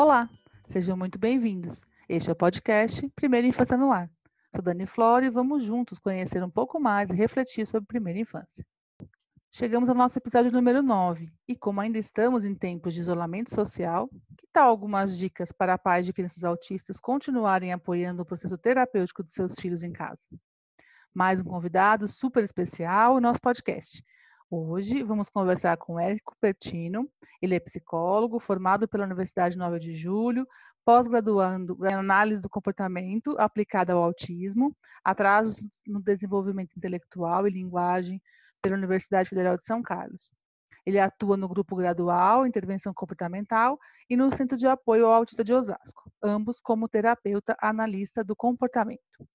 Olá, sejam muito bem-vindos. Este é o podcast Primeira Infância no Ar. Sou Dani Flora e vamos juntos conhecer um pouco mais e refletir sobre primeira infância. Chegamos ao nosso episódio número 9 e, como ainda estamos em tempos de isolamento social, que tal algumas dicas para pais de crianças autistas continuarem apoiando o processo terapêutico de seus filhos em casa? Mais um convidado super especial no nosso podcast. Hoje vamos conversar com Érico Pertino. Ele é psicólogo, formado pela Universidade 9 de Julho, pós-graduando em análise do comportamento aplicada ao autismo, atrasos no desenvolvimento intelectual e linguagem pela Universidade Federal de São Carlos. Ele atua no grupo gradual Intervenção Comportamental e no Centro de Apoio ao Autista de Osasco, ambos como terapeuta analista do comportamento.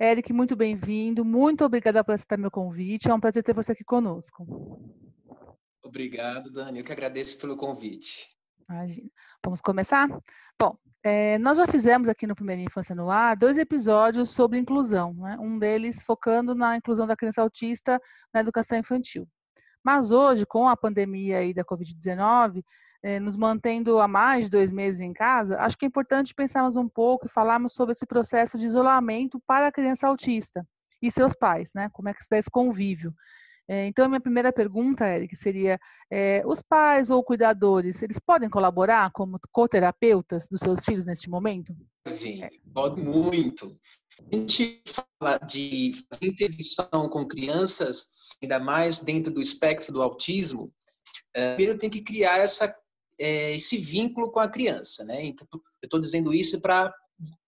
Eric, muito bem-vindo. Muito obrigada por aceitar meu convite. É um prazer ter você aqui conosco. Obrigado, Dani. Eu que agradeço pelo convite. Imagina. Vamos começar? Bom, é, nós já fizemos aqui no Primeira Infância no Ar dois episódios sobre inclusão, né? um deles focando na inclusão da criança autista na educação infantil. Mas hoje, com a pandemia aí da Covid-19, é, nos mantendo há mais de dois meses em casa, acho que é importante pensarmos um pouco e falarmos sobre esse processo de isolamento para a criança autista e seus pais, né? Como é que se dá esse convívio? É, então, a minha primeira pergunta, Eric, seria: é, os pais ou cuidadores, eles podem colaborar como coterapeutas dos seus filhos neste momento? Sim, pode muito. A gente fala de fazer intervenção com crianças, ainda mais dentro do espectro do autismo, primeiro tem que criar essa é, esse vínculo com a criança, né? Então, eu estou dizendo isso para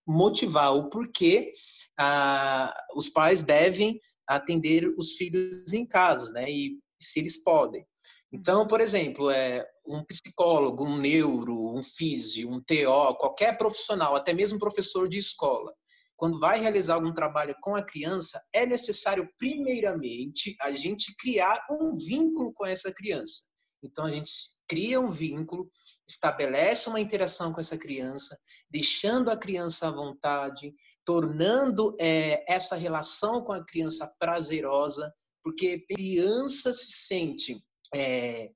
motivar o porquê ah, os pais devem atender os filhos em casa, né? E se eles podem. Então, por exemplo, é um psicólogo, um neuro, um físio, um TO, qualquer profissional, até mesmo professor de escola, quando vai realizar algum trabalho com a criança, é necessário primeiramente a gente criar um vínculo com essa criança. Então a gente cria um vínculo, estabelece uma interação com essa criança, deixando a criança à vontade, tornando é, essa relação com a criança prazerosa, porque a criança se sente é,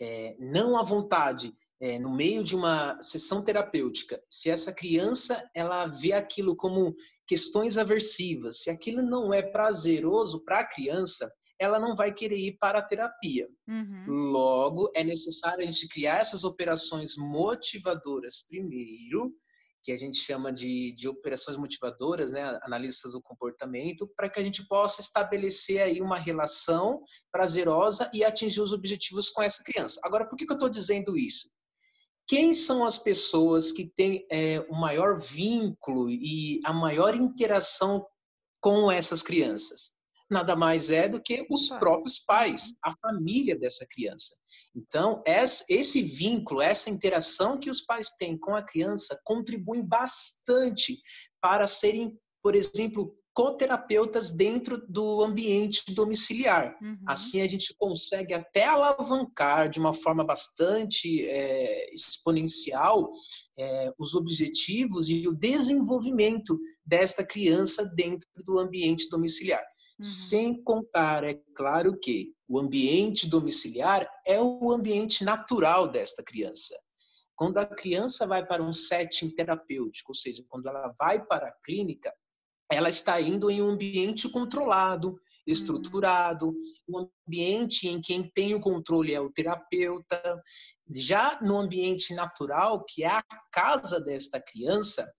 é, não à vontade é, no meio de uma sessão terapêutica. Se essa criança ela vê aquilo como questões aversivas, se aquilo não é prazeroso para a criança, ela não vai querer ir para a terapia. Uhum. Logo, é necessário a gente criar essas operações motivadoras primeiro, que a gente chama de, de operações motivadoras, né, analistas do comportamento, para que a gente possa estabelecer aí uma relação prazerosa e atingir os objetivos com essa criança. Agora, por que, que eu estou dizendo isso? Quem são as pessoas que têm é, o maior vínculo e a maior interação com essas crianças? Nada mais é do que os próprios pais, a família dessa criança. Então, esse vínculo, essa interação que os pais têm com a criança contribuem bastante para serem, por exemplo, coterapeutas dentro do ambiente domiciliar. Uhum. Assim, a gente consegue até alavancar de uma forma bastante é, exponencial é, os objetivos e o desenvolvimento desta criança dentro do ambiente domiciliar. Uhum. Sem contar, é claro que o ambiente domiciliar é o ambiente natural desta criança. Quando a criança vai para um setting terapêutico, ou seja, quando ela vai para a clínica, ela está indo em um ambiente controlado, uhum. estruturado, um ambiente em quem tem o controle é o terapeuta. Já no ambiente natural, que é a casa desta criança,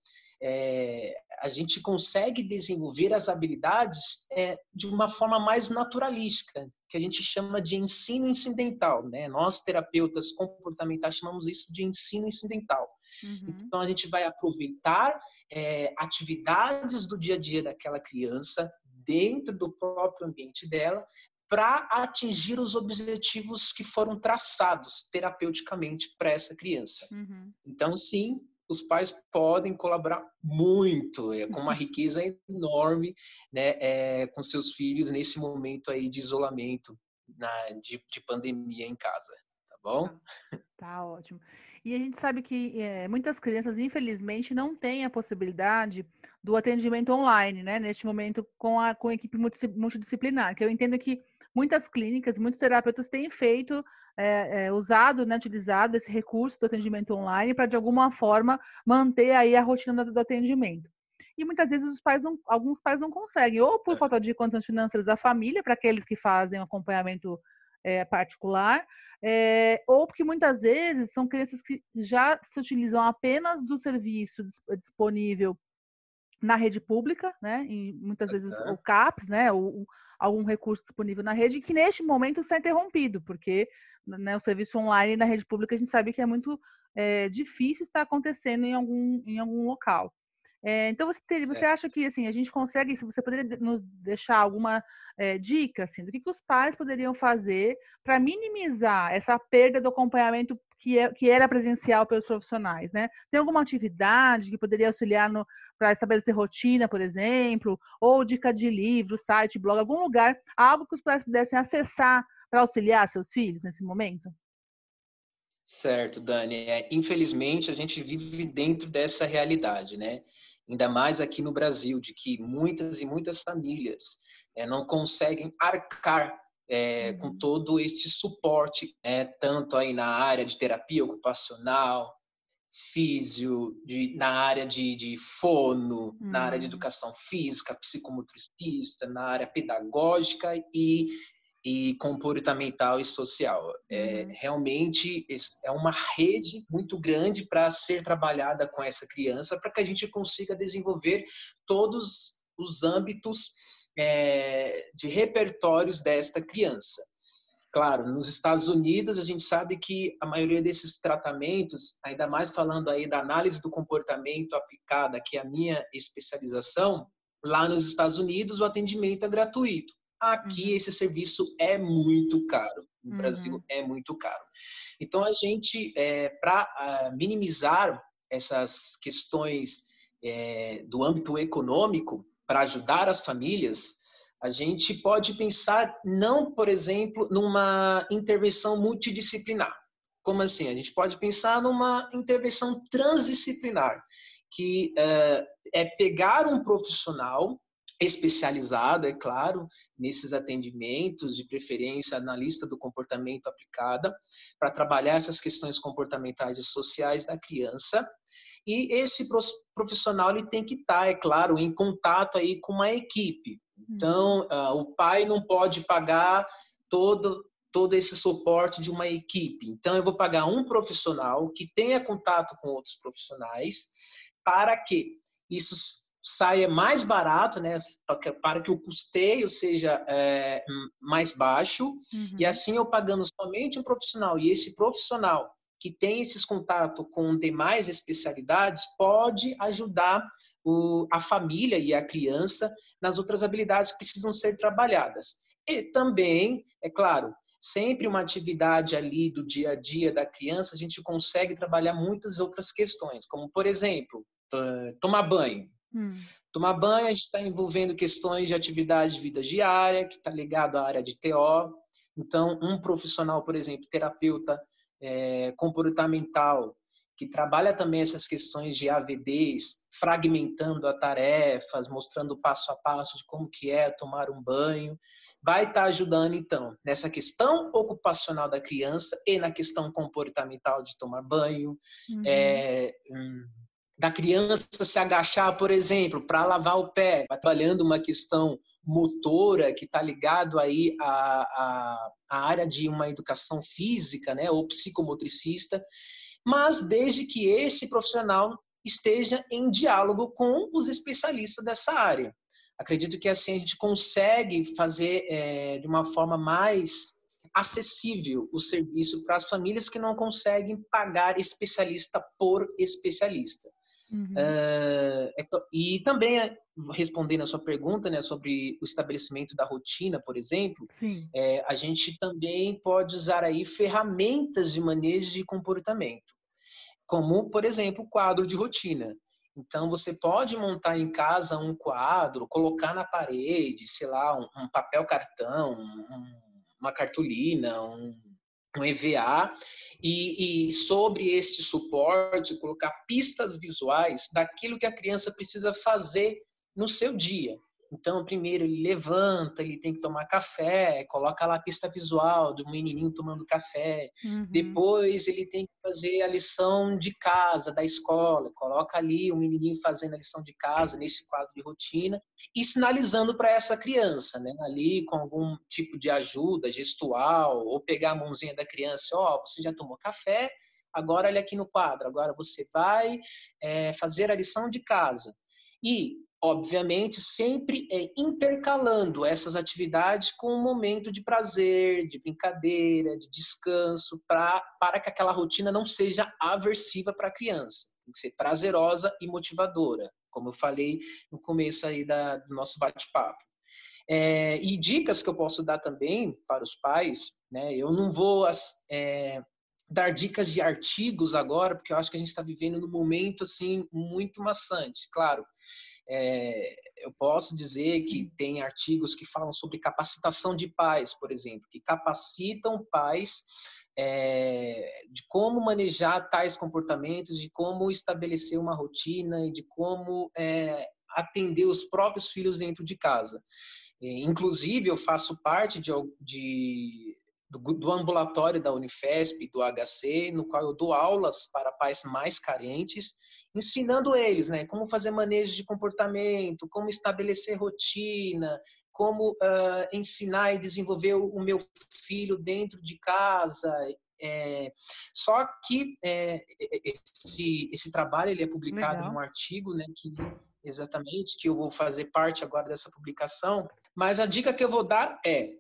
é, a gente consegue desenvolver as habilidades é, de uma forma mais naturalística, que a gente chama de ensino incidental. Né? Nós, terapeutas comportamentais, chamamos isso de ensino incidental. Uhum. Então, a gente vai aproveitar é, atividades do dia a dia daquela criança, dentro do próprio ambiente dela, para atingir os objetivos que foram traçados terapeuticamente para essa criança. Uhum. Então, sim, os pais podem colaborar muito, é, com uma riqueza enorme, né, é, com seus filhos nesse momento aí de isolamento, na, de, de pandemia em casa, tá bom? Tá, tá ótimo. E a gente sabe que é, muitas crianças, infelizmente, não têm a possibilidade do atendimento online, né? Neste momento, com a, com a equipe multidisciplinar, que eu entendo que muitas clínicas, muitos terapeutas têm feito, é, é, usado, né, utilizado esse recurso do atendimento online para, de alguma forma, manter aí a rotina do, do atendimento. E muitas vezes os pais não, alguns pais não conseguem, ou por falta de condições financeiras da família, para aqueles que fazem acompanhamento é, particular, é, ou porque muitas vezes são crianças que já se utilizam apenas do serviço disponível na rede pública, né? E muitas vezes o CAPS, né? Ou, algum recurso disponível na rede, que neste momento está interrompido, porque né, o serviço online na rede pública a gente sabe que é muito é, difícil estar acontecendo em algum, em algum local. É, então você, você acha que assim a gente consegue, se você poderia nos deixar alguma é, dica assim, do que, que os pais poderiam fazer para minimizar essa perda do acompanhamento que, é, que era presencial pelos profissionais, né? Tem alguma atividade que poderia auxiliar para estabelecer rotina, por exemplo, ou dica de livro, site, blog, algum lugar, algo que os pais pudessem acessar para auxiliar seus filhos nesse momento? Certo, Dani. É, infelizmente, a gente vive dentro dessa realidade, né? ainda mais aqui no Brasil, de que muitas e muitas famílias é, não conseguem arcar é, com uhum. todo este suporte, é, tanto aí na área de terapia ocupacional, físio, de, na área de, de fono, uhum. na área de uhum. educação física, psicomotricista, na área pedagógica e e comportamental e social. É, uhum. Realmente é uma rede muito grande para ser trabalhada com essa criança, para que a gente consiga desenvolver todos os âmbitos é, de repertórios desta criança. Claro, nos Estados Unidos a gente sabe que a maioria desses tratamentos, ainda mais falando aí da análise do comportamento aplicada, que é a minha especialização, lá nos Estados Unidos o atendimento é gratuito. Aqui uhum. esse serviço é muito caro. No uhum. Brasil é muito caro. Então a gente, é, para ah, minimizar essas questões é, do âmbito econômico, para ajudar as famílias, a gente pode pensar não, por exemplo, numa intervenção multidisciplinar. Como assim? A gente pode pensar numa intervenção transdisciplinar, que uh, é pegar um profissional especializado, é claro, nesses atendimentos, de preferência analista do comportamento aplicada, para trabalhar essas questões comportamentais e sociais da criança. E esse profissional ele tem que estar, tá, é claro, em contato aí com uma equipe. Então, uh, o pai não pode pagar todo todo esse suporte de uma equipe. Então, eu vou pagar um profissional que tenha contato com outros profissionais para que isso saia mais barato, né, para que o custeio seja é, mais baixo, uhum. e assim eu pagando somente um profissional, e esse profissional que tem esses contatos com demais especialidades pode ajudar o, a família e a criança nas outras habilidades que precisam ser trabalhadas. E também, é claro, sempre uma atividade ali do dia a dia da criança, a gente consegue trabalhar muitas outras questões, como, por exemplo, tomar banho. Hum. Tomar banho, a gente está envolvendo questões de atividade de vida diária, que está ligado à área de TO. Então, um profissional, por exemplo, terapeuta é, comportamental, que trabalha também essas questões de AVDs, fragmentando as tarefas, mostrando passo a passo de como que é tomar um banho, vai estar tá ajudando então nessa questão ocupacional da criança e na questão comportamental de tomar banho, uhum. é, hum, da criança se agachar, por exemplo, para lavar o pé, trabalhando uma questão motora que está ligado aí à, à, à, área de uma educação física, né, ou psicomotricista, mas desde que esse profissional esteja em diálogo com os especialistas dessa área. Acredito que assim a gente consegue fazer é, de uma forma mais acessível o serviço para as famílias que não conseguem pagar especialista por especialista. Uhum. Uh, e também, eh, respondendo a sua pergunta né, sobre o estabelecimento da rotina, por exemplo, é, a gente também pode usar aí ferramentas de manejo de comportamento, como, por exemplo, o quadro de rotina. Então, você pode montar em casa um quadro, colocar na parede, sei lá, um, um papel cartão, um, uma cartolina, um, um EVA, e, e, sobre este suporte colocar pistas visuais daquilo que a criança precisa fazer no seu dia. Então, primeiro ele levanta, ele tem que tomar café, coloca lá a pista visual do menininho tomando café. Uhum. Depois ele tem que fazer a lição de casa da escola, coloca ali o menininho fazendo a lição de casa nesse quadro de rotina e sinalizando para essa criança, né, ali com algum tipo de ajuda gestual ou pegar a mãozinha da criança, ó, oh, você já tomou café? Agora olha aqui no quadro, agora você vai é, fazer a lição de casa. E obviamente, sempre é intercalando essas atividades com um momento de prazer, de brincadeira, de descanso, pra, para que aquela rotina não seja aversiva para a criança. Tem que ser prazerosa e motivadora, como eu falei no começo aí da, do nosso bate-papo. É, e dicas que eu posso dar também para os pais, né? Eu não vou é, dar dicas de artigos agora, porque eu acho que a gente está vivendo num momento assim muito maçante. Claro, é, eu posso dizer que tem artigos que falam sobre capacitação de pais, por exemplo, que capacitam pais é, de como manejar tais comportamentos, de como estabelecer uma rotina e de como é, atender os próprios filhos dentro de casa. Inclusive, eu faço parte de, de do, do, ambulatório da Unifesp, do HC, no qual eu dou aulas para pais mais carentes ensinando eles, né, como fazer manejo de comportamento, como estabelecer rotina, como uh, ensinar e desenvolver o, meu filho dentro de casa. É, só que é, esse, esse trabalho ele é publicado Legal. num artigo, né, que exatamente que eu vou fazer parte agora dessa publicação. Mas a dica que eu vou dar é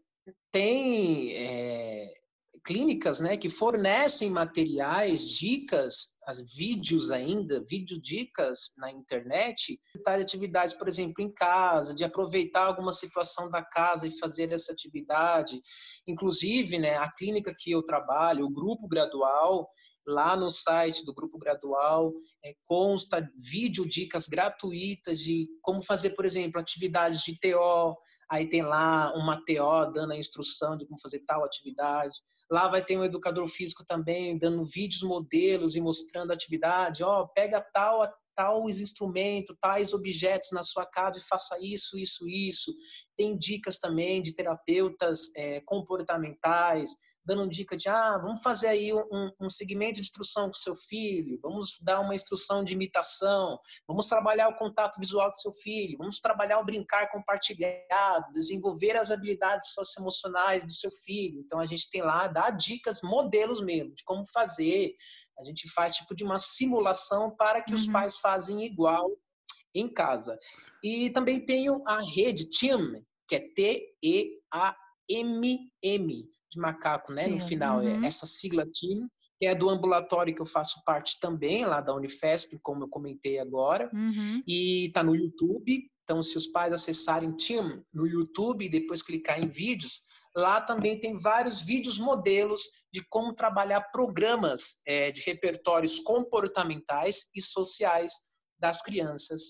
tem é, clínicas né, que fornecem materiais, dicas, as vídeos ainda, vídeo dicas na internet, de atividades, por exemplo, em casa, de aproveitar alguma situação da casa e fazer essa atividade. Inclusive, né, a clínica que eu trabalho, o grupo gradual, lá no site do Grupo Gradual é, consta vídeo dicas gratuitas de como fazer, por exemplo, atividades de TO, aí tem lá uma TO dando a instrução de como fazer tal atividade. Lá vai ter um educador físico também dando vídeos modelos e mostrando a atividade. Ó, oh, pega tal tais instrumentos, tais objetos na sua casa e faça isso, isso, isso. Tem dicas também de terapeutas é, comportamentais, dando dica de, ah, vamos fazer aí um, um segmento de instrução com seu filho, vamos dar uma instrução de imitação, vamos trabalhar o contato visual do seu filho, vamos trabalhar o brincar compartilhado, desenvolver as habilidades socioemocionais do seu filho. Então, a gente tem lá, dá dicas, modelos mesmo, de como fazer. A gente faz tipo de uma simulação para que uhum. os pais fazem igual em casa. E também tenho a rede TEAM, que é T-E-A-M-M, de macaco, né? Sim. No final, é uhum. essa sigla TIM, que é do ambulatório que eu faço parte também, lá da Unifesp, como eu comentei agora, uhum. e tá no YouTube. Então, se os pais acessarem TIM no YouTube e depois clicar em vídeos, lá também tem vários vídeos modelos de como trabalhar programas é, de repertórios comportamentais e sociais das crianças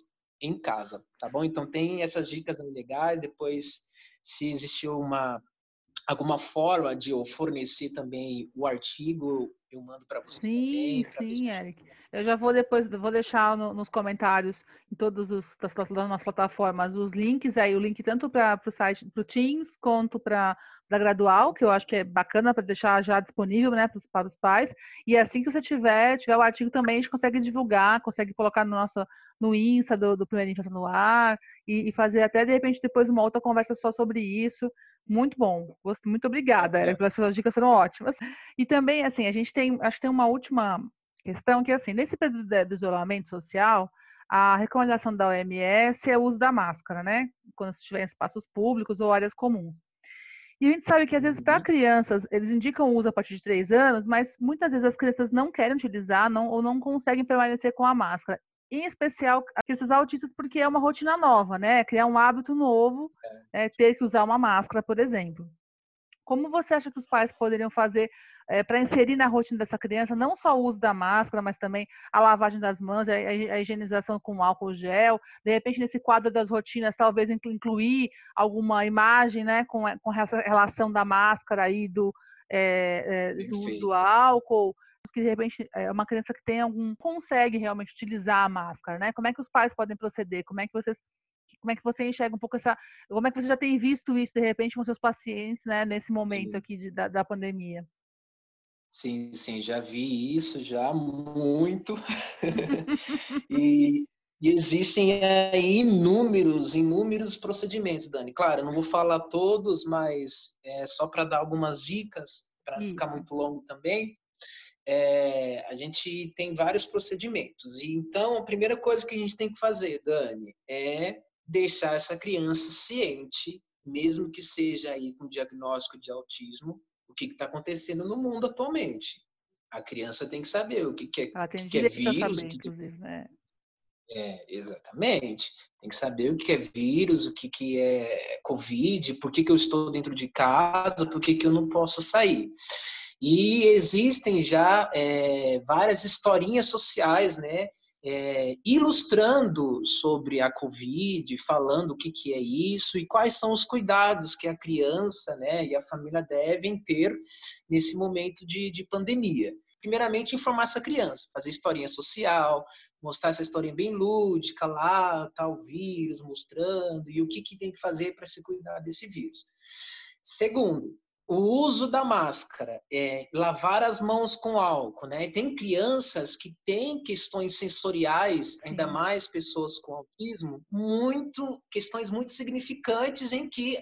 em casa, tá bom? Então tem essas dicas legais. Depois, se existiu uma alguma forma de eu fornecer também o artigo, eu mando para você. Sim, também, sim, Eric. Eu já vou depois, vou deixar no, nos comentários em todas as das plataformas os links aí, o link tanto para o site, para o Teams, quanto para da Gradual, que eu acho que é bacana para deixar já disponível né, para, para os pais. E assim que você tiver, tiver o artigo também, a gente consegue divulgar, consegue colocar no nosso no Insta do, do Primeira Infância no Ar e, e, fazer até de repente depois uma outra conversa só sobre isso. Muito bom. Muito obrigada, Eric, pelas suas dicas foram ótimas. E também, assim, a gente tem, acho que tem uma última questão que, assim, nesse período do isolamento social, a recomendação da OMS é o uso da máscara, né? Quando se estiver em espaços públicos ou áreas comuns. E a gente sabe que, às vezes, para uhum. crianças, eles indicam o uso a partir de três anos, mas muitas vezes as crianças não querem utilizar não, ou não conseguem permanecer com a máscara em especial crianças autistas, porque é uma rotina nova, né? Criar um hábito novo, é. É, ter que usar uma máscara, por exemplo. Como você acha que os pais poderiam fazer é, para inserir na rotina dessa criança não só o uso da máscara, mas também a lavagem das mãos, a, a higienização com álcool gel, de repente nesse quadro das rotinas talvez incluir alguma imagem, né, com, com essa relação da máscara aí do, é, é, do, do álcool, que de repente é uma criança que tem algum consegue realmente utilizar a máscara, né? Como é que os pais podem proceder? Como é que vocês como é que você enxerga um pouco essa, como é que você já tem visto isso de repente com seus pacientes, né, nesse momento aqui de, da, da pandemia? Sim, sim, já vi isso já muito. e, e, existem aí inúmeros, inúmeros procedimentos, Dani. Claro, eu não vou falar todos, mas é só para dar algumas dicas, para ficar muito longo também. É, a gente tem vários procedimentos. E então, a primeira coisa que a gente tem que fazer, Dani, é deixar essa criança ciente, mesmo que seja aí com diagnóstico de autismo, o que está acontecendo no mundo atualmente. A criança tem que saber o que, que é, Ela tem que é vírus. Saber, que, né? É, exatamente. Tem que saber o que é vírus, o que, que é Covid, por que, que eu estou dentro de casa, por que, que eu não posso sair. E existem já é, várias historinhas sociais, né? é, ilustrando sobre a Covid, falando o que, que é isso e quais são os cuidados que a criança né, e a família devem ter nesse momento de, de pandemia. Primeiramente, informar essa criança, fazer historinha social, mostrar essa historinha bem lúdica lá, tal vírus, mostrando e o que, que tem que fazer para se cuidar desse vírus. Segundo, o uso da máscara, é, lavar as mãos com álcool, né? Tem crianças que têm questões sensoriais, ainda mais pessoas com autismo, muito questões muito significantes em que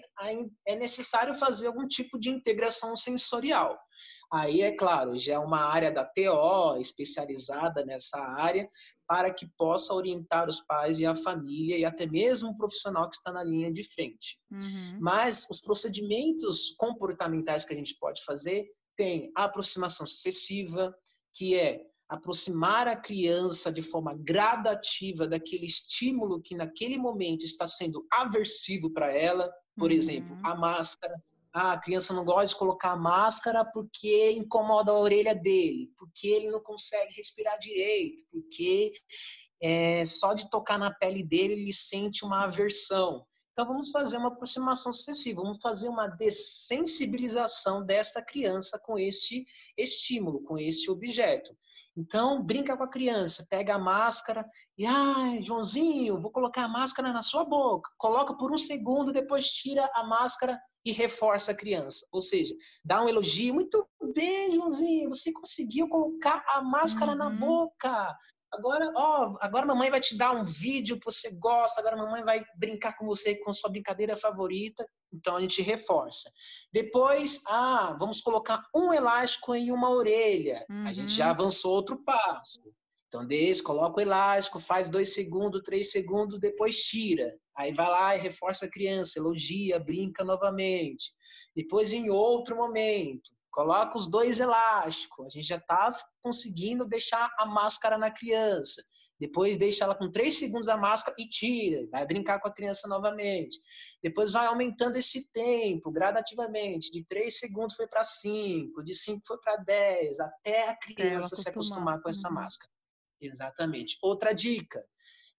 é necessário fazer algum tipo de integração sensorial. Aí, é claro, já é uma área da TO especializada nessa área para que possa orientar os pais e a família e até mesmo o profissional que está na linha de frente. Uhum. Mas os procedimentos comportamentais que a gente pode fazer tem a aproximação sucessiva, que é aproximar a criança de forma gradativa daquele estímulo que naquele momento está sendo aversivo para ela, por uhum. exemplo, a máscara, ah, a criança não gosta de colocar a máscara porque incomoda a orelha dele, porque ele não consegue respirar direito, porque é, só de tocar na pele dele ele sente uma aversão. Então vamos fazer uma aproximação sucessiva, vamos fazer uma dessensibilização dessa criança com este estímulo, com este objeto. Então, brinca com a criança, pega a máscara e, ai, Joãozinho, vou colocar a máscara na sua boca. Coloca por um segundo, depois tira a máscara e reforça a criança. Ou seja, dá um elogio. Muito bem, Joãozinho, você conseguiu colocar a máscara uhum. na boca. Agora, ó, agora a mamãe vai te dar um vídeo que você gosta, agora a mamãe vai brincar com você com sua brincadeira favorita. Então a gente reforça. Depois, ah, vamos colocar um elástico em uma orelha. Uhum. A gente já uhum. avançou outro passo. Então, desce, coloca o elástico, faz dois segundos, três segundos, depois tira. Aí vai lá e reforça a criança, elogia, brinca novamente. Depois, em outro momento, coloca os dois elásticos. A gente já está conseguindo deixar a máscara na criança. Depois deixa ela com três segundos a máscara e tira, vai brincar com a criança novamente. Depois vai aumentando esse tempo gradativamente. De três segundos foi para cinco, de cinco foi para dez, até a criança se acostumar com essa uhum. máscara. Exatamente. Outra dica,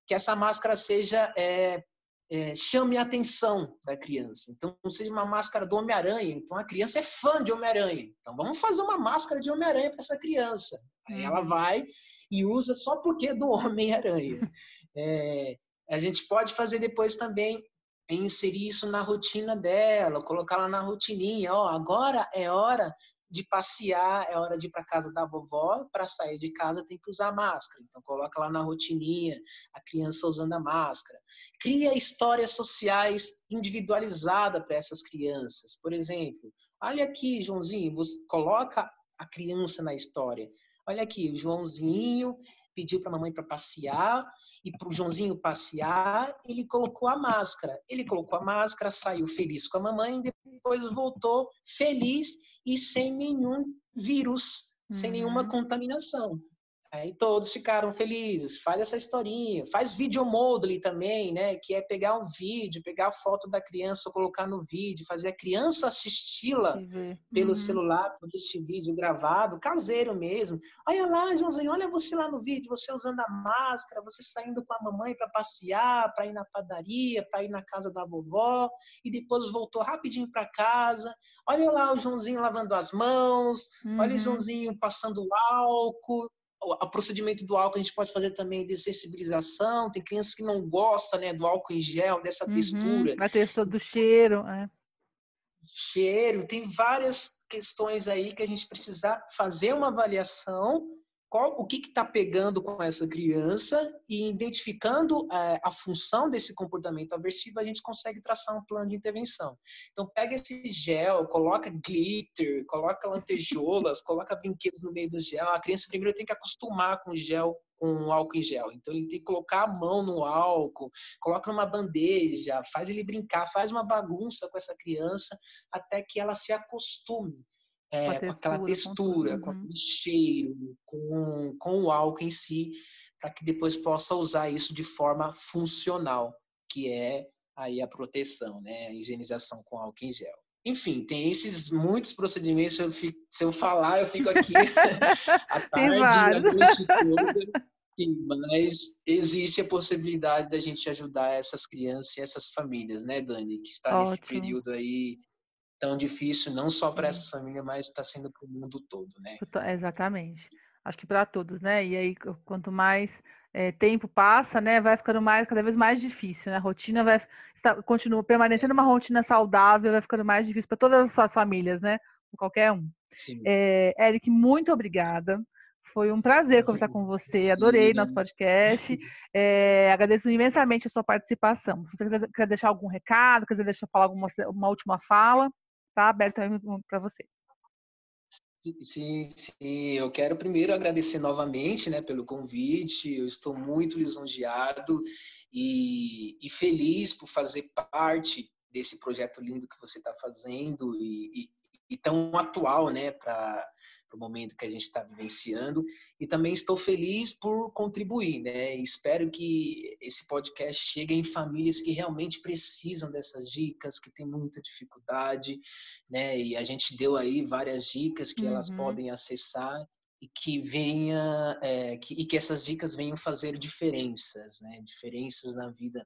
que essa máscara seja é, é, chame a atenção da criança. Então, não seja uma máscara do Homem-Aranha. Então, a criança é fã de Homem-Aranha. Então, vamos fazer uma máscara de Homem-Aranha para essa criança. Aí ela uhum. vai e usa só porque é do Homem-Aranha. É, a gente pode fazer depois também inserir isso na rotina dela, colocar ela na rotininha. Ó, agora é hora de passear, é hora de ir para casa da vovó, para sair de casa tem que usar máscara. Então coloca lá na rotininha a criança usando a máscara. Cria histórias sociais individualizadas para essas crianças. Por exemplo, olha aqui, Joãozinho, você coloca a criança na história. Olha aqui, o Joãozinho pediu para a mamãe para passear e para o Joãozinho passear, ele colocou a máscara. Ele colocou a máscara, saiu feliz com a mamãe, depois voltou feliz e sem nenhum vírus, uhum. sem nenhuma uhum. contaminação. Aí todos ficaram felizes. Faz essa historinha. Faz vídeo modely também, né? Que é pegar um vídeo, pegar a foto da criança, colocar no vídeo, fazer a criança assisti-la uhum. pelo celular, por esse vídeo gravado, caseiro mesmo. Olha lá, Joãozinho, olha você lá no vídeo, você usando a máscara, você saindo com a mamãe para passear, para ir na padaria, para ir na casa da vovó, e depois voltou rapidinho para casa. Olha lá o Joãozinho lavando as mãos, uhum. olha o uhum. Joãozinho passando álcool o procedimento do álcool a gente pode fazer também dessensibilização. Tem crianças que não gostam né, do álcool em gel, dessa uhum, textura. A textura do cheiro. É. Cheiro, tem várias questões aí que a gente precisa fazer uma avaliação qual, o que está pegando com essa criança e identificando é, a função desse comportamento aversivo, a gente consegue traçar um plano de intervenção. Então, pega esse gel, coloca glitter, coloca lantejoulas, coloca brinquedos no meio do gel. A criança primeiro tem que acostumar com o gel, com álcool em gel. Então, ele tem que colocar a mão no álcool, coloca numa bandeja, faz ele brincar, faz uma bagunça com essa criança até que ela se acostume é, com, textura, com, aquela textura, com, com aquele cheiro, com, com o álcool em si, para que depois possa usar isso de forma funcional, que é aí a proteção, né? A higienização com álcool em gel. Enfim, tem esses muitos procedimentos. Eu fico, se eu falar, eu fico aqui a tarde, a noite toda. Sim, mas existe a possibilidade da gente ajudar essas crianças e essas famílias, né, Dani, que está Ótimo. nesse período aí tão difícil, não só para essas famílias, mas está sendo para o mundo todo, né? Exatamente. Acho que para todos, né? E aí, quanto mais é, tempo passa, né, vai ficando mais cada vez mais difícil, né? A rotina vai está, continua permanecendo uma rotina saudável, vai ficando mais difícil para todas as suas famílias, né? Qualquer um. Sim. É, Eric, muito obrigada. Foi um prazer conversar com você. Adorei nosso podcast. É, agradeço imensamente a sua participação. Se você quiser, quiser deixar algum recado, quiser deixar falar alguma uma última fala, está aberto para você. Sim, sim, eu quero primeiro agradecer novamente né, pelo convite. Eu estou muito lisonjeado e, e feliz por fazer parte desse projeto lindo que você está fazendo e, e, tão atual né, para o momento que a gente está vivenciando. E também estou feliz por contribuir, né? espero que esse podcast chegue em famílias que realmente precisam dessas dicas, que têm muita dificuldade, né? E a gente deu aí várias dicas que uhum. elas podem acessar e que venha é, que, e que essas dicas venham fazer diferenças, né? Diferenças na vida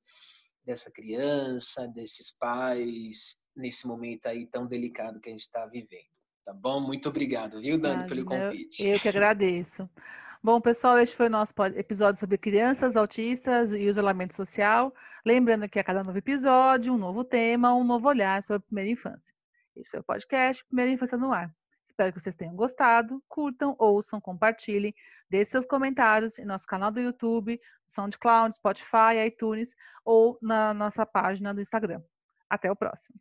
dessa criança, desses pais, nesse momento aí tão delicado que a gente está vivendo. Tá bom? Muito obrigado, viu, Dani, pelo convite. Eu, eu que agradeço. Bom, pessoal, este foi o nosso episódio sobre crianças autistas e isolamento social. Lembrando que a cada novo episódio, um novo tema, um novo olhar sobre a primeira infância. Esse foi o podcast Primeira Infância no Ar. Espero que vocês tenham gostado, curtam, ouçam, compartilhem, deixem seus comentários em nosso canal do YouTube, SoundCloud, Spotify, iTunes ou na nossa página do Instagram. Até o próximo.